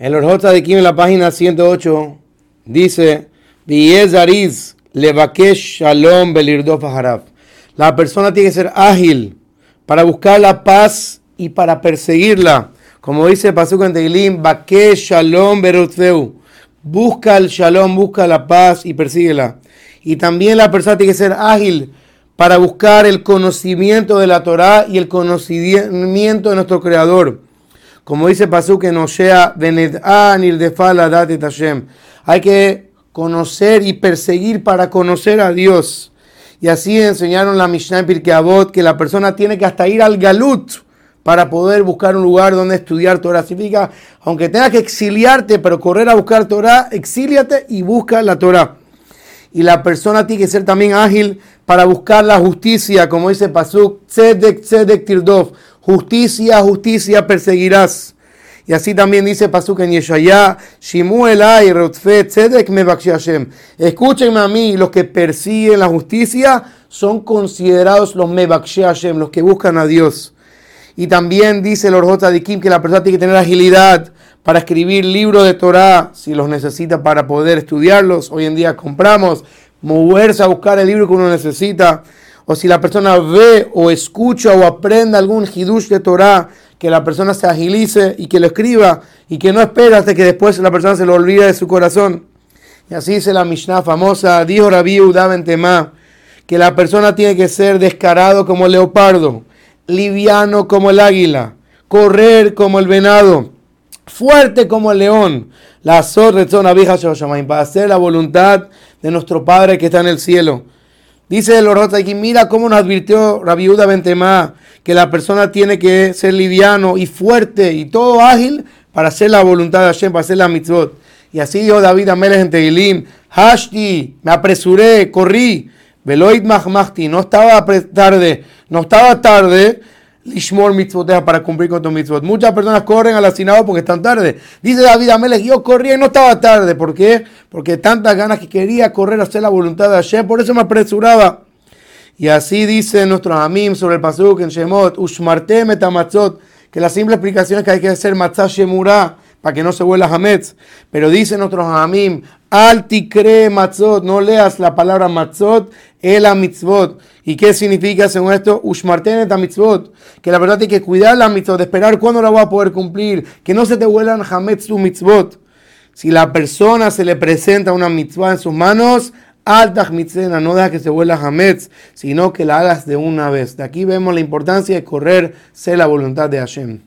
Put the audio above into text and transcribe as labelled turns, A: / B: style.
A: En los de aquí en la página 108 dice, Ariz levakesh shalom belirdof La persona tiene que ser ágil para buscar la paz y para perseguirla. Como dice Pasuk en Teilim, Bakesh shalom berutzeu. Busca el shalom, busca la paz y persíguela. Y también la persona tiene que ser ágil para buscar el conocimiento de la Torah y el conocimiento de nuestro Creador. Como dice Pasuk en Osea, hay que conocer y perseguir para conocer a Dios. Y así enseñaron la Mishnah en Pirkei Avot que la persona tiene que hasta ir al Galut para poder buscar un lugar donde estudiar Torah. Significa, aunque tengas que exiliarte, pero correr a buscar Torah, exíliate y busca la Torah. Y la persona tiene que ser también ágil para buscar la justicia, como dice Pasuk, tzedek, tzedek, tirdov, justicia, justicia perseguirás. Y así también dice Pasuk en Yeshaya, Shimuel ay, tzedek me Escúchenme a mí, los que persiguen la justicia son considerados los me los que buscan a Dios. Y también dice el Orjota de Kim que la persona tiene que tener agilidad para escribir libros de Torah, si los necesita para poder estudiarlos. Hoy en día compramos, moverse a buscar el libro que uno necesita. O si la persona ve o escucha o aprende algún hidush de Torah, que la persona se agilice y que lo escriba y que no espera hasta que después la persona se lo olvide de su corazón. Y así dice la Mishnah famosa, dijo Rabbi Uda Tema, que la persona tiene que ser descarado como el leopardo liviano como el águila, correr como el venado, fuerte como el león. La zorrezona vieja para hacer la voluntad de nuestro Padre que está en el cielo. Dice el Orota mira cómo nos advirtió la viuda que la persona tiene que ser liviano y fuerte y todo ágil para hacer la voluntad de Hashem, para hacer la mitzvot. Y así dijo David Amelech en Tehilim, Hashti, me apresuré, corrí, Veloid Mahmachti, no estaba tarde, no estaba tarde. Lishmor mitzvot para cumplir con tu mitzvot. Muchas personas corren al asinado porque están tarde. Dice David Amelech, yo corría y no estaba tarde. ¿Por qué? Porque tantas ganas que quería correr a hacer la voluntad de Hashem, por eso me apresuraba. Y así dice nuestro amim sobre el pasuk en Shemot, Ushmarte metamatzot, que la simple explicación es que hay que hacer matzah shemurah para que no se vuela Hametz. Pero dice nuestro amim, Altikre matzot, no leas la palabra matzot, el mitzvot. ¿Y qué significa según esto? Ushmartenet mitzvot. Que la verdad tiene que cuidar la mitzvot, esperar cuándo la va a poder cumplir. Que no se te vuelan hametz mitzvot. Si la persona se le presenta una mitzvah en sus manos, altach mitzena, no deja que se vuela hametz, sino que la hagas de una vez. De aquí vemos la importancia de correr, ser la voluntad de Hashem.